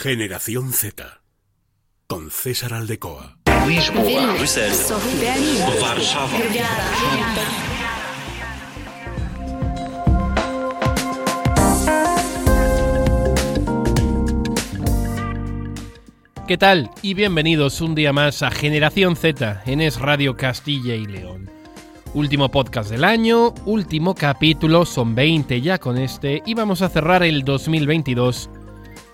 Generación Z. Con César Aldecoa. Lisboa, ¿Qué tal? Y bienvenidos un día más a Generación Z en Es Radio Castilla y León. Último podcast del año, último capítulo, son 20 ya con este, y vamos a cerrar el 2022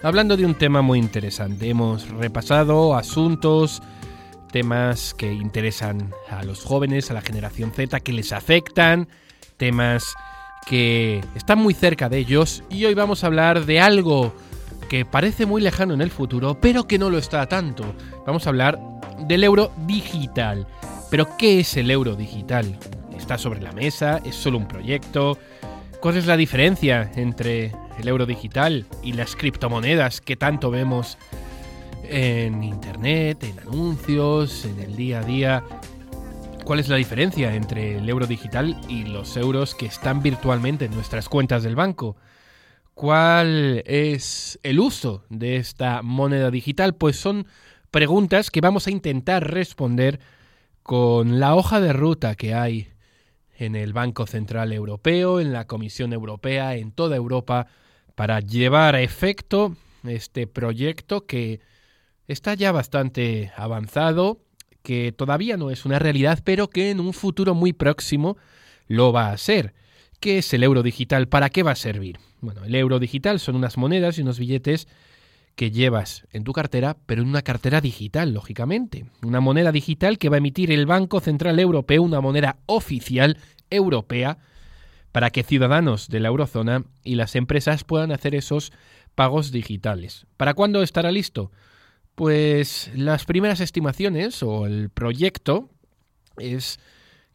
hablando de un tema muy interesante. Hemos repasado asuntos, temas que interesan a los jóvenes, a la generación Z, que les afectan, temas que están muy cerca de ellos, y hoy vamos a hablar de algo que parece muy lejano en el futuro, pero que no lo está tanto. Vamos a hablar del euro digital. Pero ¿qué es el euro digital? ¿Está sobre la mesa? ¿Es solo un proyecto? ¿Cuál es la diferencia entre el euro digital y las criptomonedas que tanto vemos en internet, en anuncios, en el día a día? ¿Cuál es la diferencia entre el euro digital y los euros que están virtualmente en nuestras cuentas del banco? ¿Cuál es el uso de esta moneda digital? Pues son preguntas que vamos a intentar responder con la hoja de ruta que hay en el Banco Central Europeo, en la Comisión Europea, en toda Europa, para llevar a efecto este proyecto que está ya bastante avanzado, que todavía no es una realidad, pero que en un futuro muy próximo lo va a ser. ¿Qué es el euro digital? ¿Para qué va a servir? Bueno, el euro digital son unas monedas y unos billetes que llevas en tu cartera, pero en una cartera digital, lógicamente. Una moneda digital que va a emitir el Banco Central Europeo, una moneda oficial europea, para que ciudadanos de la eurozona y las empresas puedan hacer esos pagos digitales. ¿Para cuándo estará listo? Pues las primeras estimaciones o el proyecto es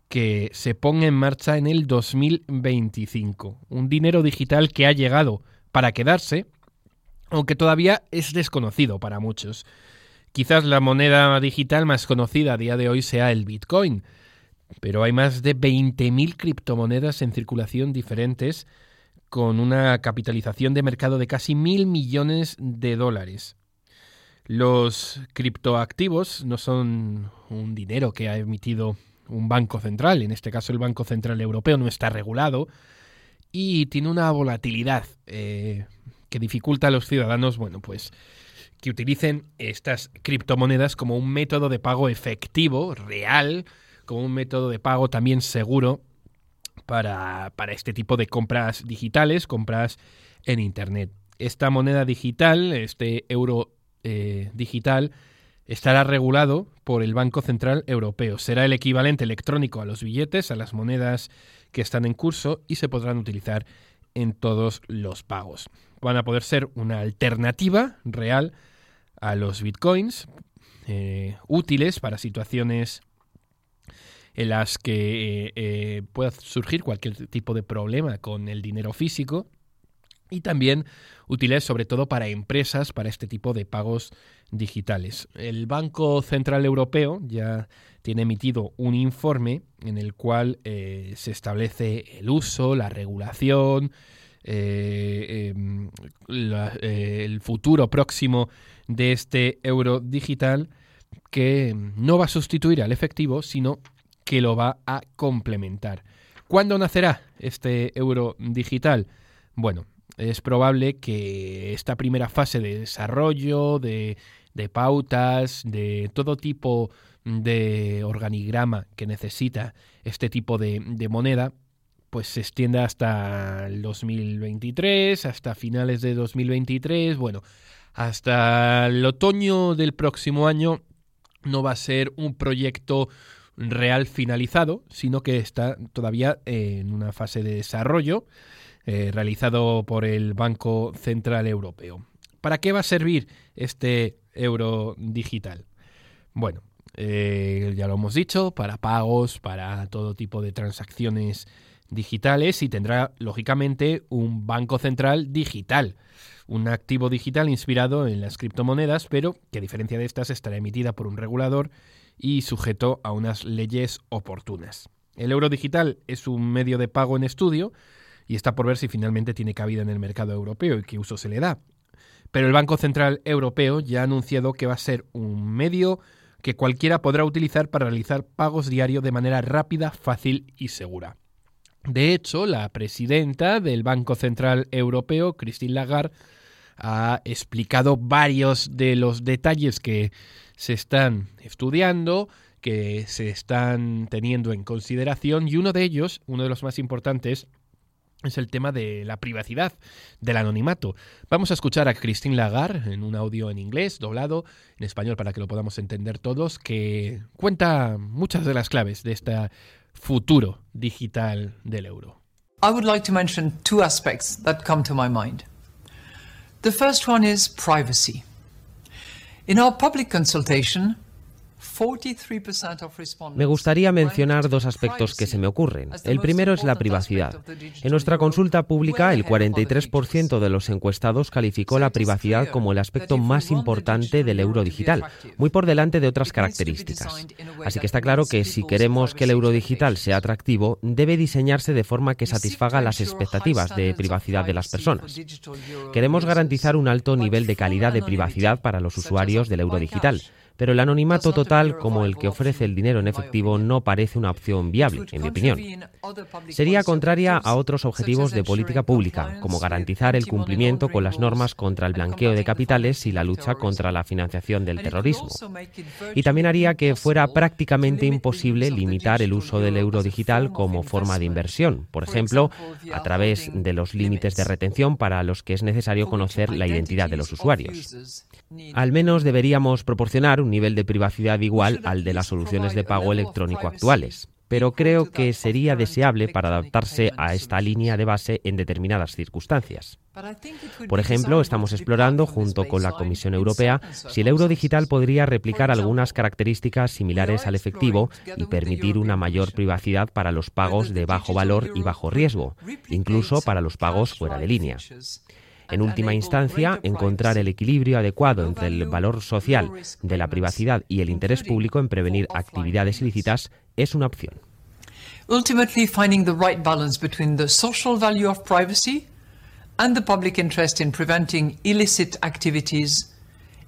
que se ponga en marcha en el 2025. Un dinero digital que ha llegado para quedarse, aunque todavía es desconocido para muchos. Quizás la moneda digital más conocida a día de hoy sea el Bitcoin, pero hay más de 20.000 criptomonedas en circulación diferentes con una capitalización de mercado de casi mil millones de dólares. Los criptoactivos no son un dinero que ha emitido un banco central, en este caso el Banco Central Europeo no está regulado y tiene una volatilidad eh, que dificulta a los ciudadanos, bueno, pues que utilicen estas criptomonedas como un método de pago efectivo, real, como un método de pago también seguro para, para este tipo de compras digitales, compras en Internet. Esta moneda digital, este euro eh, digital, estará regulado por el Banco Central Europeo. Será el equivalente electrónico a los billetes, a las monedas que están en curso y se podrán utilizar en todos los pagos. Van a poder ser una alternativa real a los bitcoins, eh, útiles para situaciones en las que eh, eh, pueda surgir cualquier tipo de problema con el dinero físico y también útiles sobre todo para empresas para este tipo de pagos digitales. El Banco Central Europeo ya tiene emitido un informe en el cual eh, se establece el uso, la regulación, em, el futuro próximo de este euro digital que no va a sustituir al efectivo, sino que lo va a complementar. ¿Cuándo nacerá este euro digital? Bueno, es probable que esta primera fase de desarrollo, de, pautas, de todo tipo de organigrama que necesita este tipo de, de, moneda, pues se extienda hasta el 2023, hasta finales de 2023, bueno, hasta el otoño del próximo año no va a ser un proyecto real finalizado, sino que está todavía en una fase de desarrollo eh, realizado por el Banco Central Europeo. ¿Para qué va a servir este euro digital? Bueno, eh, ya lo hemos dicho, para pagos, para todo tipo de transacciones digitales y tendrá lógicamente un banco central digital, un activo digital inspirado en las criptomonedas, pero que a diferencia de estas estará emitida por un regulador y sujeto a unas leyes oportunas. El euro digital es un medio de pago en estudio y está por ver si finalmente tiene cabida en el mercado europeo y qué uso se le da. Pero el Banco Central Europeo ya ha anunciado que va a ser un medio que cualquiera podrá utilizar para realizar pagos diarios de manera rápida, fácil y segura. De hecho, la presidenta del Banco Central Europeo, Christine Lagarde, ha explicado varios de los detalles que se están estudiando, que se están teniendo en consideración y uno de ellos, uno de los más importantes, es el tema de la privacidad, del anonimato. Vamos a escuchar a Christine Lagarde en un audio en inglés, doblado en español para que lo podamos entender todos, que cuenta muchas de las claves de este futuro digital del euro. I would like to mention two aspects that come to my mind. The first one is privacy. In our public consultation, me gustaría mencionar dos aspectos que se me ocurren. El primero es la privacidad. En nuestra consulta pública, el 43% de los encuestados calificó la privacidad como el aspecto más importante del euro digital, muy por delante de otras características. Así que está claro que si queremos que el euro digital sea atractivo, debe diseñarse de forma que satisfaga las expectativas de privacidad de las personas. Queremos garantizar un alto nivel de calidad de privacidad para los usuarios del euro digital pero el anonimato total como el que ofrece el dinero en efectivo no parece una opción viable, en mi opinión. Sería contraria a otros objetivos de política pública, como garantizar el cumplimiento con las normas contra el blanqueo de capitales y la lucha contra la financiación del terrorismo. Y también haría que fuera prácticamente imposible limitar el uso del euro digital como forma de inversión, por ejemplo, a través de los límites de retención para los que es necesario conocer la identidad de los usuarios. Al menos deberíamos proporcionar un nivel de privacidad igual al de las soluciones de pago electrónico actuales, pero creo que sería deseable para adaptarse a esta línea de base en determinadas circunstancias. Por ejemplo, estamos explorando, junto con la Comisión Europea, si el euro digital podría replicar algunas características similares al efectivo y permitir una mayor privacidad para los pagos de bajo valor y bajo riesgo, incluso para los pagos fuera de línea. En última instancia, encontrar el equilibrio adecuado entre el valor social de la privacidad y el interés público en prevenir actividades ilícitas es una opción. Ultimately, finding the right balance between the social value of privacy and the public interest in preventing illicit activities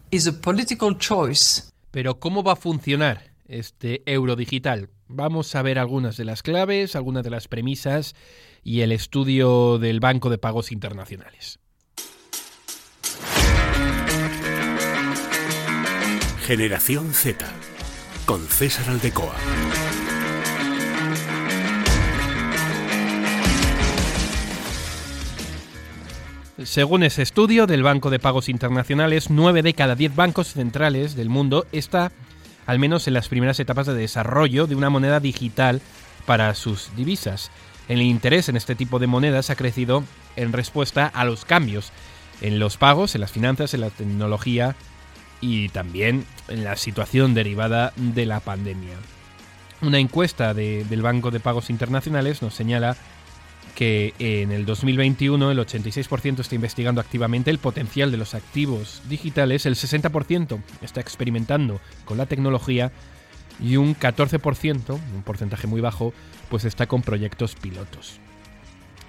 is a political choice. Pero ¿cómo va a funcionar este euro digital? Vamos a ver algunas de las claves, algunas de las premisas y el estudio del Banco de Pagos Internacionales. Generación Z con César Aldecoa. Según ese estudio del Banco de Pagos Internacionales, 9 de cada 10 bancos centrales del mundo está al menos en las primeras etapas de desarrollo de una moneda digital para sus divisas. El interés en este tipo de monedas ha crecido en respuesta a los cambios en los pagos, en las finanzas, en la tecnología y también en la situación derivada de la pandemia. Una encuesta del Banco de Pagos Internacionales nos señala que en el 2021 el 86% está investigando activamente el potencial de los activos digitales, el 60% está experimentando con la tecnología y un 14%, un porcentaje muy bajo, pues está con proyectos pilotos.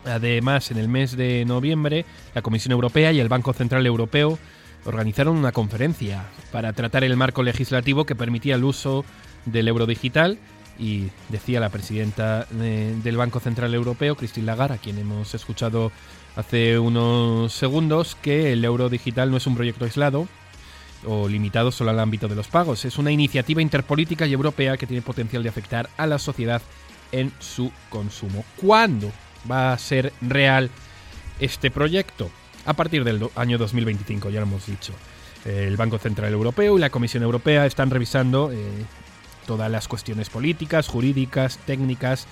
Además, en el mes de noviembre, la Comisión Europea y el Banco Central Europeo organizaron una conferencia para tratar el marco legislativo que permitía el uso del euro digital y decía la presidenta del Banco Central Europeo, Christine Lagarde, a quien hemos escuchado hace unos segundos, que el euro digital no es un proyecto aislado o limitado solo al ámbito de los pagos, es una iniciativa interpolítica y europea que tiene potencial de afectar a la sociedad en su consumo. ¿Cuándo va a ser real este proyecto? A partir del año 2025, ya lo hemos dicho. El Banco Central Europeo y la Comisión Europea están revisando eh, todas las cuestiones políticas, jurídicas, técnicas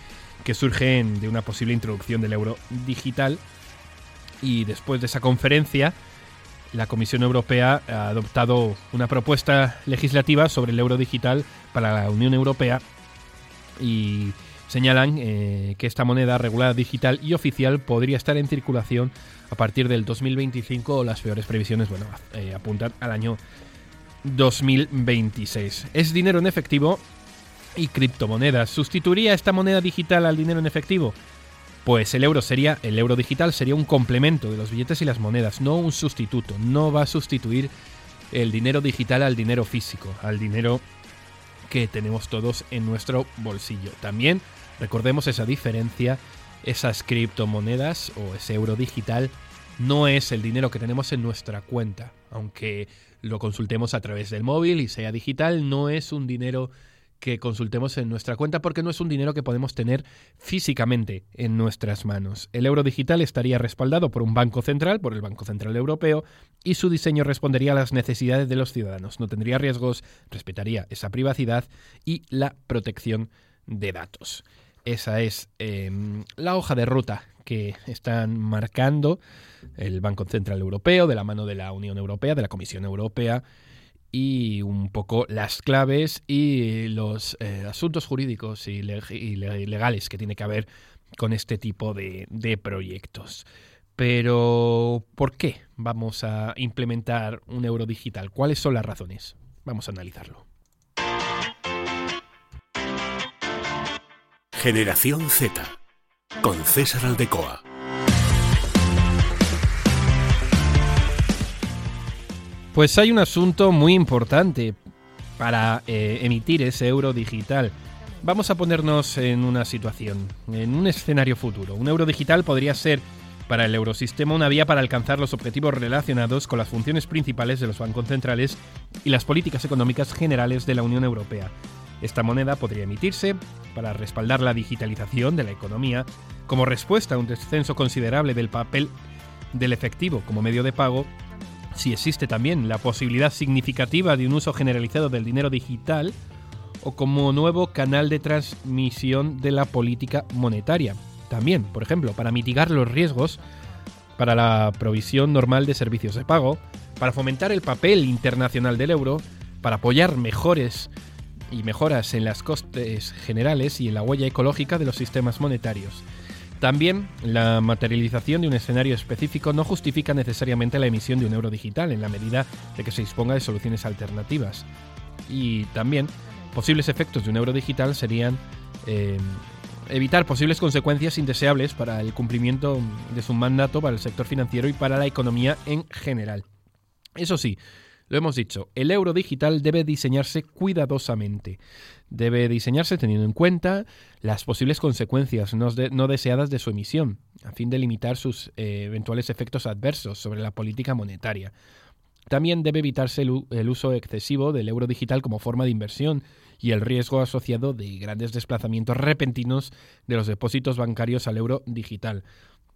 que surgen de una posible introducción del euro digital. Y después de esa conferencia, la Comisión Europea ha adoptado una propuesta legislativa sobre el euro digital para la Unión Europea y señalan eh, que esta moneda regulada digital y oficial podría estar en circulación a partir del 2025 las peores previsiones bueno, eh, apuntan al año 2026. Es dinero en efectivo y criptomonedas. ¿Sustituiría esta moneda digital al dinero en efectivo? pues el euro sería, el euro digital sería un complemento de los billetes y las monedas, no un sustituto. No va a sustituir el dinero digital al dinero físico, al dinero que tenemos todos en nuestro bolsillo. También recordemos esa diferencia, esas criptomonedas o ese euro digital no es el dinero que tenemos en nuestra cuenta, aunque lo consultemos a través del móvil y sea digital, no es un dinero que consultemos en nuestra cuenta porque no es un dinero que podemos tener físicamente en nuestras manos. El euro digital estaría respaldado por un banco central, por el Banco Central Europeo, y su diseño respondería a las necesidades de los ciudadanos. No tendría riesgos, respetaría esa privacidad y la protección de datos. Esa es em, la hoja de ruta que están marcando el Banco Central Europeo de la mano de la Unión Europea, de la Comisión Europea y un poco las claves y los eh, asuntos jurídicos y, legales que tiene que haber con este tipo de, de proyectos. Pero, ¿por qué vamos a implementar un euro digital? ¿Cuáles son las razones? Vamos a analizarlo. Generación Z con César Aldecoa. Pues hay un asunto muy importante para eh, emitir ese euro digital. Vamos a ponernos en una situación, en un escenario futuro. Un euro digital podría ser para el eurosistema una vía para alcanzar los objetivos relacionados con las funciones principales de los bancos centrales y las políticas económicas generales de la Unión Europea. Esta moneda podría emitirse para respaldar la digitalización de la economía como respuesta a un descenso considerable del papel del efectivo como medio de pago si existe también la posibilidad significativa de un uso generalizado del dinero digital o como nuevo canal de transmisión de la política monetaria. También, por ejemplo, para mitigar los riesgos para la provisión normal de servicios de pago, para fomentar el papel internacional del euro, para apoyar mejores y mejoras en las costes generales y en la huella ecológica de los sistemas monetarios. También, la materialización de un escenario específico no justifica necesariamente la emisión de un euro digital en la medida de que se disponga de soluciones alternativas. Y también, posibles efectos de un euro digital serían eh, evitar posibles consecuencias indeseables para el cumplimiento de su mandato para el sector financiero y para la economía en general. Eso sí, lo hemos dicho, el euro digital debe diseñarse cuidadosamente. Debe diseñarse teniendo en cuenta las posibles consecuencias no, deseadas de su emisión, a fin de limitar sus eh, eventuales efectos adversos sobre la política monetaria. También debe evitarse el, uso excesivo del euro digital como forma de inversión y el riesgo asociado de grandes desplazamientos repentinos de los depósitos bancarios al euro digital.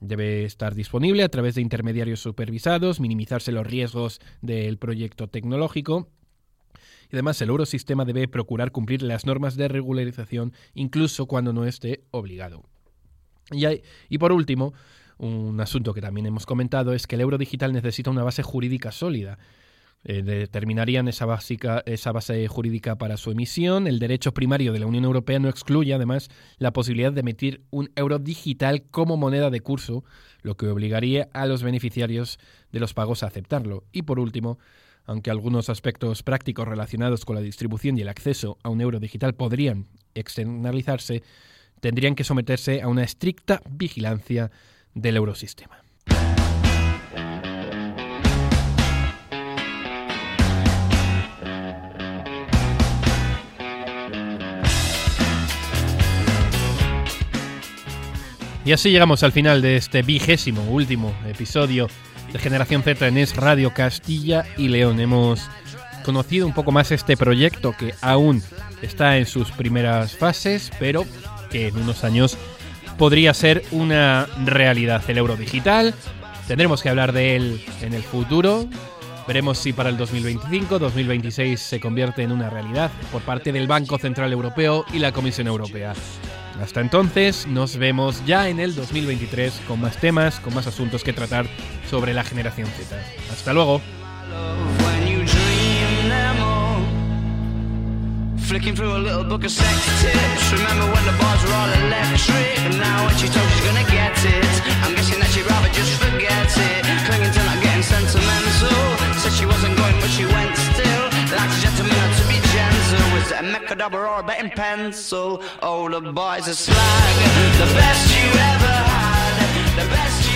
Debe estar disponible a través de intermediarios supervisados, minimizarse los riesgos del proyecto tecnológico y además el eurosistema debe procurar cumplir las normas de regularización incluso cuando no esté obligado. Y, y, por último, un asunto que también hemos comentado es que el euro digital necesita una base jurídica sólida. Eh, determinarían esa, básica, esa base jurídica para su emisión. El derecho primario de la Unión Europea no excluye, además, la posibilidad de emitir un euro digital como moneda de curso, lo que obligaría a los beneficiarios de los pagos a aceptarlo. Y por último, aunque algunos aspectos prácticos relacionados con la distribución y el acceso a un euro digital podrían externalizarse, tendrían que someterse a una estricta vigilancia del eurosistema. Y así llegamos al final de este vigésimo último episodio de Generación Z en Radio Castilla y León. Hemos conocido un poco más este proyecto que aún está en sus primeras fases, pero que en unos años podría ser una realidad. El euro digital, tendremos que hablar de él en el futuro. Veremos si para el 2025, 2026 se convierte en una realidad por parte del Banco Central Europeo y la Comisión Europea. Hasta entonces, nos vemos ya en el 2023 con más temas, con más asuntos que tratar sobre la generación Z. Hasta luego. Flicking through a little book of sex tips. Remember when the bars were all electric? And now when she told she's gonna get it, I'm guessing that she'd rather just forget abracadabra or a betting pencil. Oh, the boy's are slag. The best you ever had. The best you